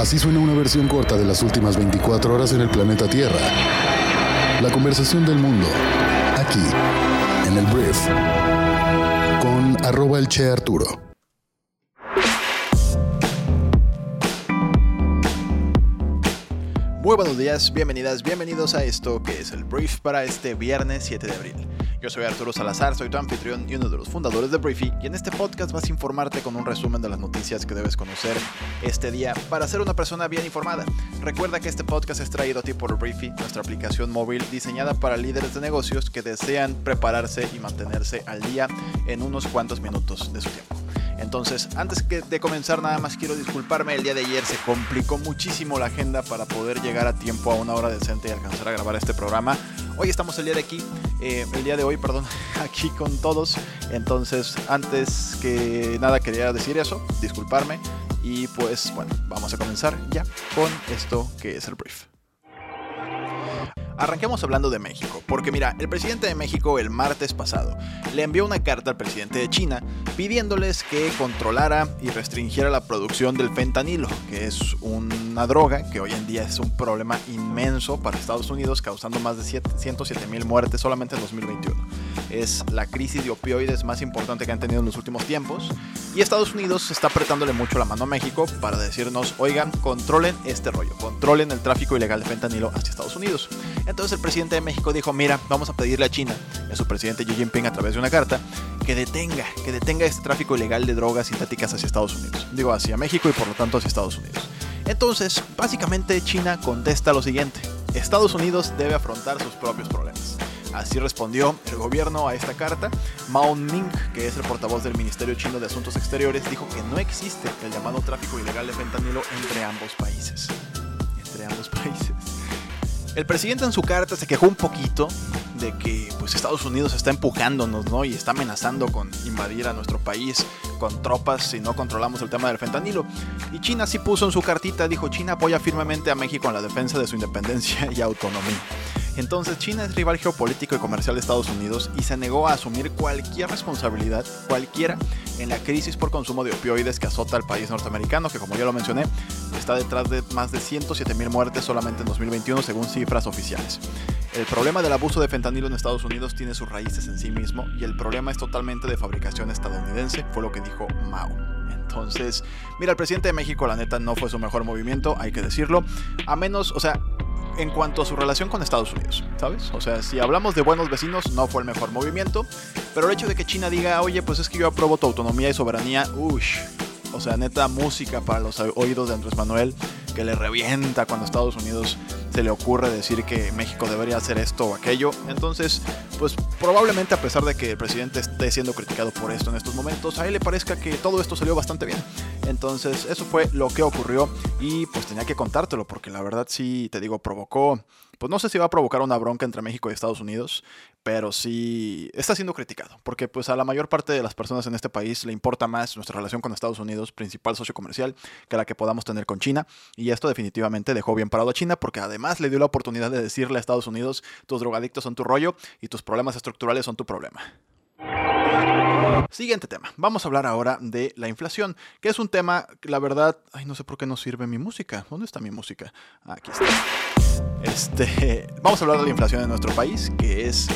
Así suena una versión corta de las últimas 24 horas en el planeta Tierra. La conversación del mundo, aquí, en el Brief, con arroba el Che Arturo. Muy buenos días, bienvenidas, bienvenidos a esto que es el Brief para este viernes 7 de abril. Yo soy Arturo Salazar, soy tu anfitrión y uno de los fundadores de Briefy, y en este podcast vas a informarte con un resumen de las noticias que debes conocer este día para ser una persona bien informada. Recuerda que este podcast es traído a ti por Briefy, nuestra aplicación móvil diseñada para líderes de negocios que desean prepararse y mantenerse al día en unos cuantos minutos de su tiempo. Entonces, antes de comenzar, nada más quiero disculparme. El día de ayer se complicó muchísimo la agenda para poder llegar a tiempo a una hora decente y alcanzar a grabar este programa. Hoy estamos el día de aquí, eh, el día de hoy, perdón, aquí con todos. Entonces, antes que nada quería decir eso, disculparme. Y pues bueno, vamos a comenzar ya con esto que es el brief. Arranquemos hablando de México, porque mira, el presidente de México el martes pasado le envió una carta al presidente de China pidiéndoles que controlara y restringiera la producción del fentanilo, que es una droga que hoy en día es un problema inmenso para Estados Unidos, causando más de 107 mil muertes solamente en 2021. Es la crisis de opioides más importante que han tenido en los últimos tiempos, y Estados Unidos está apretándole mucho la mano a México para decirnos, oigan, controlen este rollo, controlen el tráfico ilegal de fentanilo hacia Estados Unidos. Entonces el presidente de México dijo, mira, vamos a pedirle a China, a su presidente Xi Jinping a través de una carta, que detenga, que detenga este tráfico ilegal de drogas sintéticas hacia Estados Unidos. Digo, hacia México y por lo tanto hacia Estados Unidos. Entonces, básicamente China contesta lo siguiente, Estados Unidos debe afrontar sus propios problemas. Así respondió el gobierno a esta carta. Mao Ning, que es el portavoz del Ministerio Chino de Asuntos Exteriores, dijo que no existe el llamado tráfico ilegal de fentanilo entre ambos países. Entre ambos países. El presidente en su carta se quejó un poquito de que pues Estados Unidos está empujándonos, ¿no? Y está amenazando con invadir a nuestro país con tropas si no controlamos el tema del fentanilo. Y China sí puso en su cartita, dijo China apoya firmemente a México en la defensa de su independencia y autonomía. Entonces China es rival geopolítico y comercial de Estados Unidos y se negó a asumir cualquier responsabilidad, cualquiera, en la crisis por consumo de opioides que azota al país norteamericano, que como ya lo mencioné, está detrás de más de 107 mil muertes solamente en 2021 según cifras oficiales. El problema del abuso de fentanilo en Estados Unidos tiene sus raíces en sí mismo y el problema es totalmente de fabricación estadounidense, fue lo que dijo Mao. Entonces, mira, el presidente de México, la neta, no fue su mejor movimiento, hay que decirlo. A menos, o sea, en cuanto a su relación con Estados Unidos, ¿sabes? O sea, si hablamos de buenos vecinos, no fue el mejor movimiento, pero el hecho de que China diga, oye, pues es que yo apruebo tu autonomía y soberanía, uff, o sea, neta música para los oídos de Andrés Manuel, que le revienta cuando Estados Unidos se le ocurre decir que México debería hacer esto o aquello. Entonces, pues probablemente a pesar de que el presidente esté siendo criticado por esto en estos momentos, a él le parezca que todo esto salió bastante bien. Entonces, eso fue lo que ocurrió y pues tenía que contártelo porque la verdad sí, te digo, provocó pues no sé si va a provocar una bronca entre México y Estados Unidos, pero sí está siendo criticado, porque pues a la mayor parte de las personas en este país le importa más nuestra relación con Estados Unidos, principal socio comercial, que la que podamos tener con China, y esto definitivamente dejó bien parado a China, porque además le dio la oportunidad de decirle a Estados Unidos, tus drogadictos son tu rollo y tus problemas estructurales son tu problema. Siguiente tema. Vamos a hablar ahora de la inflación, que es un tema, la verdad, ay, no sé por qué no sirve mi música. ¿Dónde está mi música? Aquí está. Este, vamos a hablar de la inflación en nuestro país, que es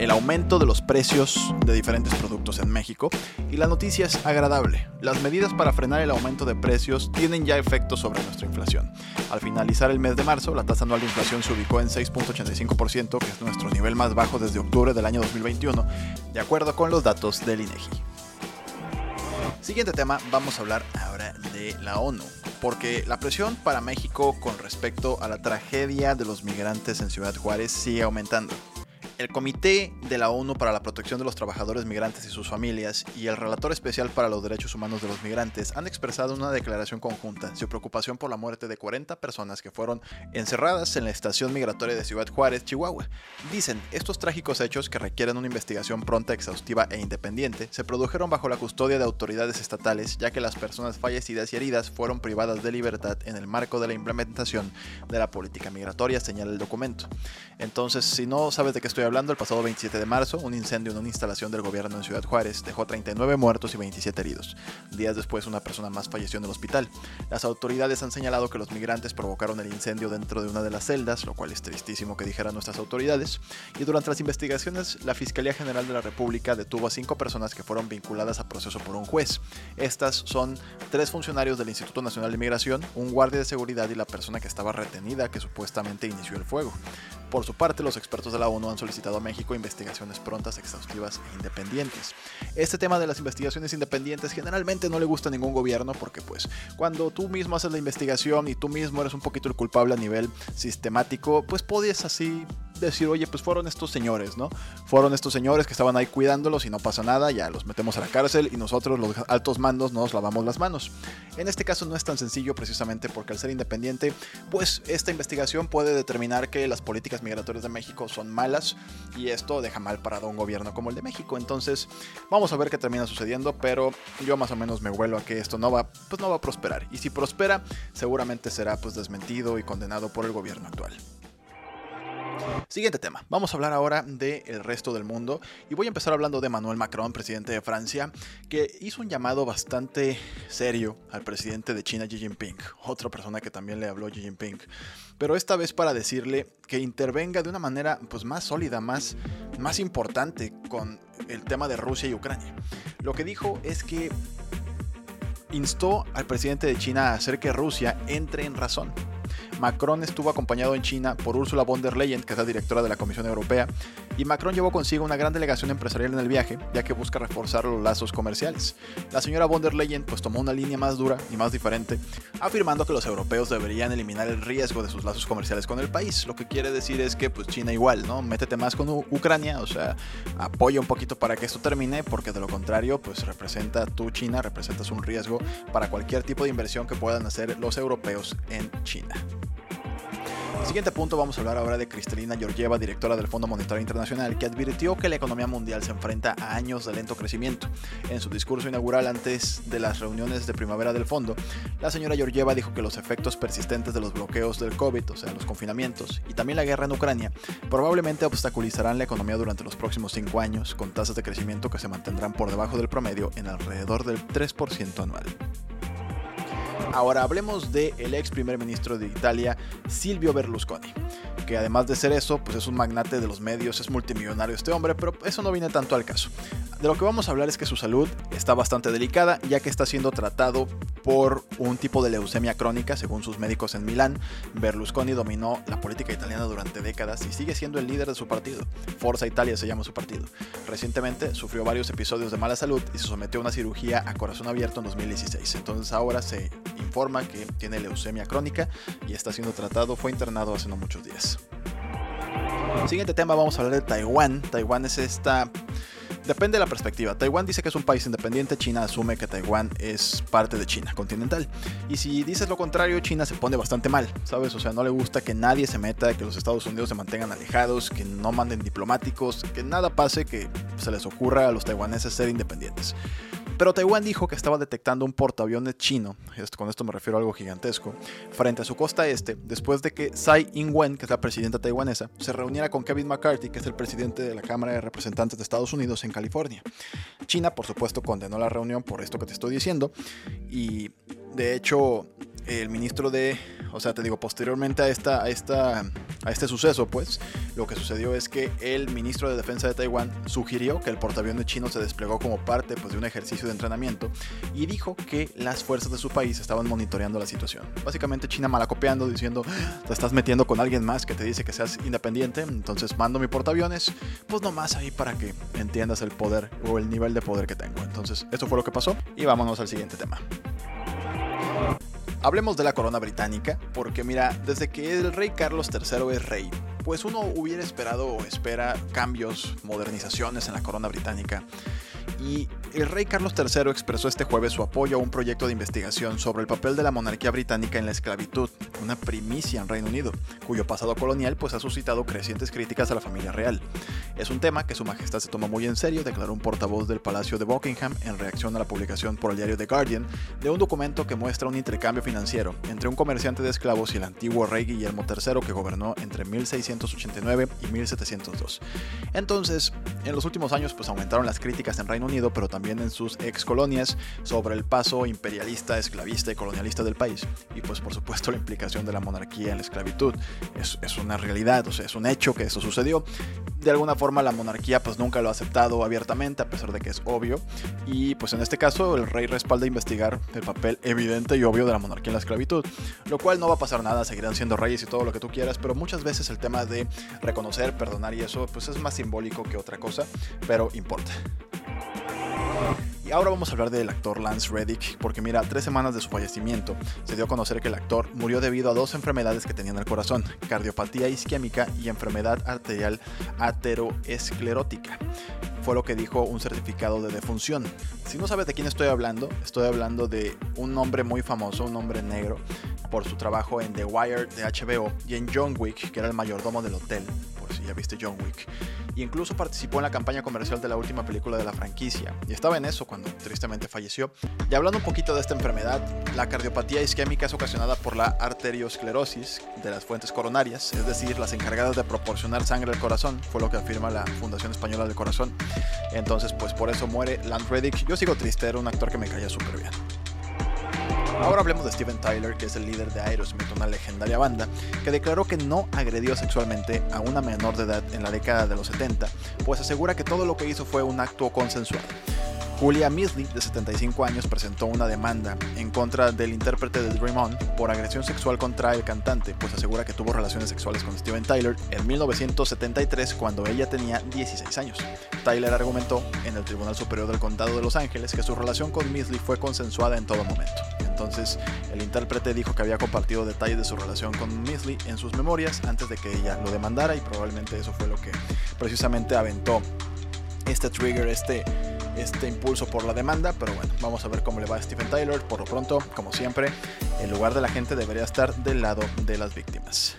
el aumento de los precios de diferentes productos en México y la noticia es agradable. Las medidas para frenar el aumento de precios tienen ya efecto sobre nuestra inflación. Al finalizar el mes de marzo, la tasa anual de inflación se ubicó en 6.85%, que es nuestro nivel más bajo desde octubre del año 2021, de acuerdo con los datos del INEGI. Siguiente tema, vamos a hablar ahora de la ONU porque la presión para México con respecto a la tragedia de los migrantes en Ciudad Juárez sigue aumentando. El Comité de la ONU para la Protección de los Trabajadores Migrantes y sus familias y el Relator Especial para los Derechos Humanos de los Migrantes han expresado una declaración conjunta su preocupación por la muerte de 40 personas que fueron encerradas en la estación migratoria de Ciudad Juárez, Chihuahua. Dicen, estos trágicos hechos que requieren una investigación pronta, exhaustiva e independiente se produjeron bajo la custodia de autoridades estatales, ya que las personas fallecidas y heridas fueron privadas de libertad en el marco de la implementación de la política migratoria, señala el documento. Entonces, si no sabes de qué estoy hablando, hablando, el pasado 27 de marzo, un incendio en una instalación del gobierno en Ciudad Juárez dejó 39 muertos y 27 heridos. Días después, una persona más falleció en el hospital. Las autoridades han señalado que los migrantes provocaron el incendio dentro de una de las celdas, lo cual es tristísimo que dijeran nuestras autoridades. Y durante las investigaciones, la Fiscalía General de la República detuvo a cinco personas que fueron vinculadas a proceso por un juez. Estas son tres funcionarios del Instituto Nacional de Migración, un guardia de seguridad y la persona que estaba retenida que supuestamente inició el fuego. Por su parte, los expertos de la ONU han solicitado a México investigaciones prontas, exhaustivas e independientes. Este tema de las investigaciones independientes generalmente no le gusta a ningún gobierno porque pues cuando tú mismo haces la investigación y tú mismo eres un poquito el culpable a nivel sistemático, pues puedes así decir, oye, pues fueron estos señores, ¿no? Fueron estos señores que estaban ahí cuidándolos y no pasa nada, ya los metemos a la cárcel y nosotros los altos mandos nos lavamos las manos. En este caso no es tan sencillo precisamente porque al ser independiente, pues esta investigación puede determinar que las políticas migratorias de México son malas y esto deja mal parado a un gobierno como el de México. Entonces, vamos a ver qué termina sucediendo, pero yo más o menos me vuelo a que esto no va, pues no va a prosperar. Y si prospera, seguramente será pues desmentido y condenado por el gobierno actual. Siguiente tema. Vamos a hablar ahora del resto del mundo y voy a empezar hablando de Emmanuel Macron, presidente de Francia, que hizo un llamado bastante serio al presidente de China, Xi Jinping, otra persona que también le habló Xi Jinping, pero esta vez para decirle que intervenga de una manera pues más sólida, más, más importante con el tema de Rusia y Ucrania. Lo que dijo es que instó al presidente de China a hacer que Rusia entre en razón Macron estuvo acompañado en China por Ursula von der Leyen, que es la directora de la Comisión Europea, y Macron llevó consigo una gran delegación empresarial en el viaje, ya que busca reforzar los lazos comerciales. La señora von der Leyen pues tomó una línea más dura y más diferente, afirmando que los europeos deberían eliminar el riesgo de sus lazos comerciales con el país, lo que quiere decir es que pues China igual, ¿no? Métete más con Ucrania, o sea, apoya un poquito para que esto termine, porque de lo contrario pues representa tú China, representas un riesgo para cualquier tipo de inversión que puedan hacer los europeos en China. Siguiente punto, vamos a hablar ahora de Cristalina Georgieva, directora del Fondo Monetario Internacional, que advirtió que la economía mundial se enfrenta a años de lento crecimiento. En su discurso inaugural antes de las reuniones de primavera del fondo, la señora Georgieva dijo que los efectos persistentes de los bloqueos del COVID, o sea, los confinamientos, y también la guerra en Ucrania, probablemente obstaculizarán la economía durante los próximos cinco años, con tasas de crecimiento que se mantendrán por debajo del promedio en alrededor del 3% anual. Ahora hablemos del el ex primer ministro de Italia, Silvio Berlusconi, que además de ser eso, pues es un magnate de los medios, es multimillonario este hombre, pero eso no viene tanto al caso. De lo que vamos a hablar es que su salud está bastante delicada, ya que está siendo tratado por un tipo de leucemia crónica, según sus médicos en Milán. Berlusconi dominó la política italiana durante décadas y sigue siendo el líder de su partido. Forza Italia se llama su partido. Recientemente sufrió varios episodios de mala salud y se sometió a una cirugía a corazón abierto en 2016. Entonces ahora se informa que tiene leucemia crónica y está siendo tratado, fue internado hace no muchos días. Siguiente tema, vamos a hablar de Taiwán. Taiwán es esta Depende de la perspectiva. Taiwán dice que es un país independiente, China asume que Taiwán es parte de China continental. Y si dices lo contrario, China se pone bastante mal, ¿sabes? O sea, no le gusta que nadie se meta, que los Estados Unidos se mantengan alejados, que no manden diplomáticos, que nada pase que se les ocurra a los taiwaneses ser independientes. Pero Taiwán dijo que estaba detectando un portaaviones chino, con esto me refiero a algo gigantesco, frente a su costa este, después de que Tsai Ing-wen, que es la presidenta taiwanesa, se reuniera con Kevin McCarthy, que es el presidente de la Cámara de Representantes de Estados Unidos en California. China, por supuesto, condenó la reunión por esto que te estoy diciendo y de hecho el ministro de, o sea, te digo, posteriormente a, esta, a, esta, a este suceso, pues, lo que sucedió es que el ministro de Defensa de Taiwán sugirió que el portaaviones chino se desplegó como parte pues, de un ejercicio de entrenamiento y dijo que las fuerzas de su país estaban monitoreando la situación. Básicamente China malacopeando, diciendo, ah, te estás metiendo con alguien más que te dice que seas independiente, entonces mando mi portaaviones, pues nomás ahí para que entiendas el poder o el nivel de poder que tengo. Entonces, esto fue lo que pasó y vámonos al siguiente tema. Hablemos de la corona británica, porque mira, desde que el rey Carlos III es rey, pues uno hubiera esperado o espera cambios, modernizaciones en la corona británica. Y El rey Carlos III expresó este jueves su apoyo a un proyecto de investigación sobre el papel de la monarquía británica en la esclavitud, una primicia en Reino Unido, cuyo pasado colonial pues ha suscitado crecientes críticas a la familia real. Es un tema que su majestad se tomó muy en serio, declaró un portavoz del Palacio de Buckingham en reacción a la publicación por el diario The Guardian de un documento que muestra un intercambio financiero entre un comerciante de esclavos y el antiguo rey Guillermo III que gobernó entre 1689 y 1702. Entonces, en los últimos años pues aumentaron las críticas en Reino Unido, pero también en sus ex colonias sobre el paso imperialista, esclavista y colonialista del país. Y pues por supuesto la implicación de la monarquía en la esclavitud. Es, es una realidad, o sea, es un hecho que eso sucedió. De alguna forma la monarquía pues nunca lo ha aceptado abiertamente, a pesar de que es obvio. Y pues en este caso el rey respalda investigar el papel evidente y obvio de la monarquía en la esclavitud. Lo cual no va a pasar nada, seguirán siendo reyes y todo lo que tú quieras, pero muchas veces el tema de reconocer, perdonar y eso pues es más simbólico que otra cosa, pero importa. Ahora vamos a hablar del actor Lance Reddick, porque mira, tres semanas de su fallecimiento se dio a conocer que el actor murió debido a dos enfermedades que tenía en el corazón, cardiopatía isquémica y enfermedad arterial ateroesclerótica. Fue lo que dijo un certificado de defunción. Si no sabes de quién estoy hablando, estoy hablando de un hombre muy famoso, un hombre negro, por su trabajo en The Wire de HBO y en John Wick, que era el mayordomo del hotel, viste John Wick y incluso participó en la campaña comercial de la última película de la franquicia, y estaba en eso cuando tristemente falleció. Y hablando un poquito de esta enfermedad, la cardiopatía isquémica es ocasionada por la arteriosclerosis de las fuentes coronarias, es decir, las encargadas de proporcionar sangre al corazón, fue lo que afirma la Fundación Española del Corazón. Entonces, pues por eso muere Lance Reddick. Yo sigo triste, era un actor que me caía súper bien. Ahora hablemos de Steven Tyler, que es el líder de Aerosmith, una legendaria banda, que declaró que no agredió sexualmente a una menor de edad en la década de los 70, pues asegura que todo lo que hizo fue un acto consensuado. Julia Misley, de 75 años, presentó una demanda en contra del intérprete de Dream On por agresión sexual contra el cantante, pues asegura que tuvo relaciones sexuales con Steven Tyler en 1973 cuando ella tenía 16 años. Tyler argumentó en el Tribunal Superior del Condado de Los Ángeles que su relación con Misley fue consensuada en todo momento. Entonces, el intérprete dijo que había compartido detalles de su relación con Misley en sus memorias antes de que ella lo demandara y probablemente eso fue lo que precisamente aventó este trigger, este este impulso por la demanda, pero bueno, vamos a ver cómo le va a Stephen Tyler. Por lo pronto, como siempre, el lugar de la gente debería estar del lado de las víctimas.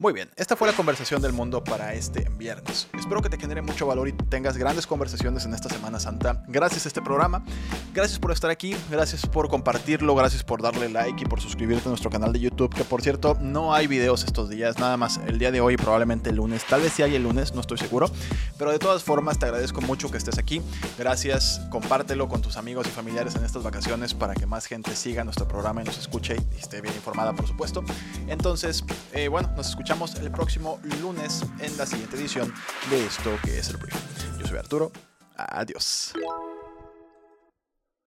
Muy bien, esta fue la conversación del mundo para este viernes. Espero que te genere mucho valor y tengas grandes conversaciones en esta Semana Santa. Gracias a este programa, gracias por estar aquí, gracias por compartirlo, gracias por darle like y por suscribirte a nuestro canal de YouTube, que por cierto no hay videos estos días, nada más el día de hoy, probablemente el lunes, tal vez sí hay el lunes, no estoy seguro, pero de todas formas te agradezco mucho que estés aquí. Gracias, compártelo con tus amigos y familiares en estas vacaciones para que más gente siga nuestro programa y nos escuche y esté bien informada, por supuesto. Entonces, eh, bueno, nos escuchamos el próximo lunes en la siguiente edición de esto que es el brief. Yo soy Arturo. Adiós.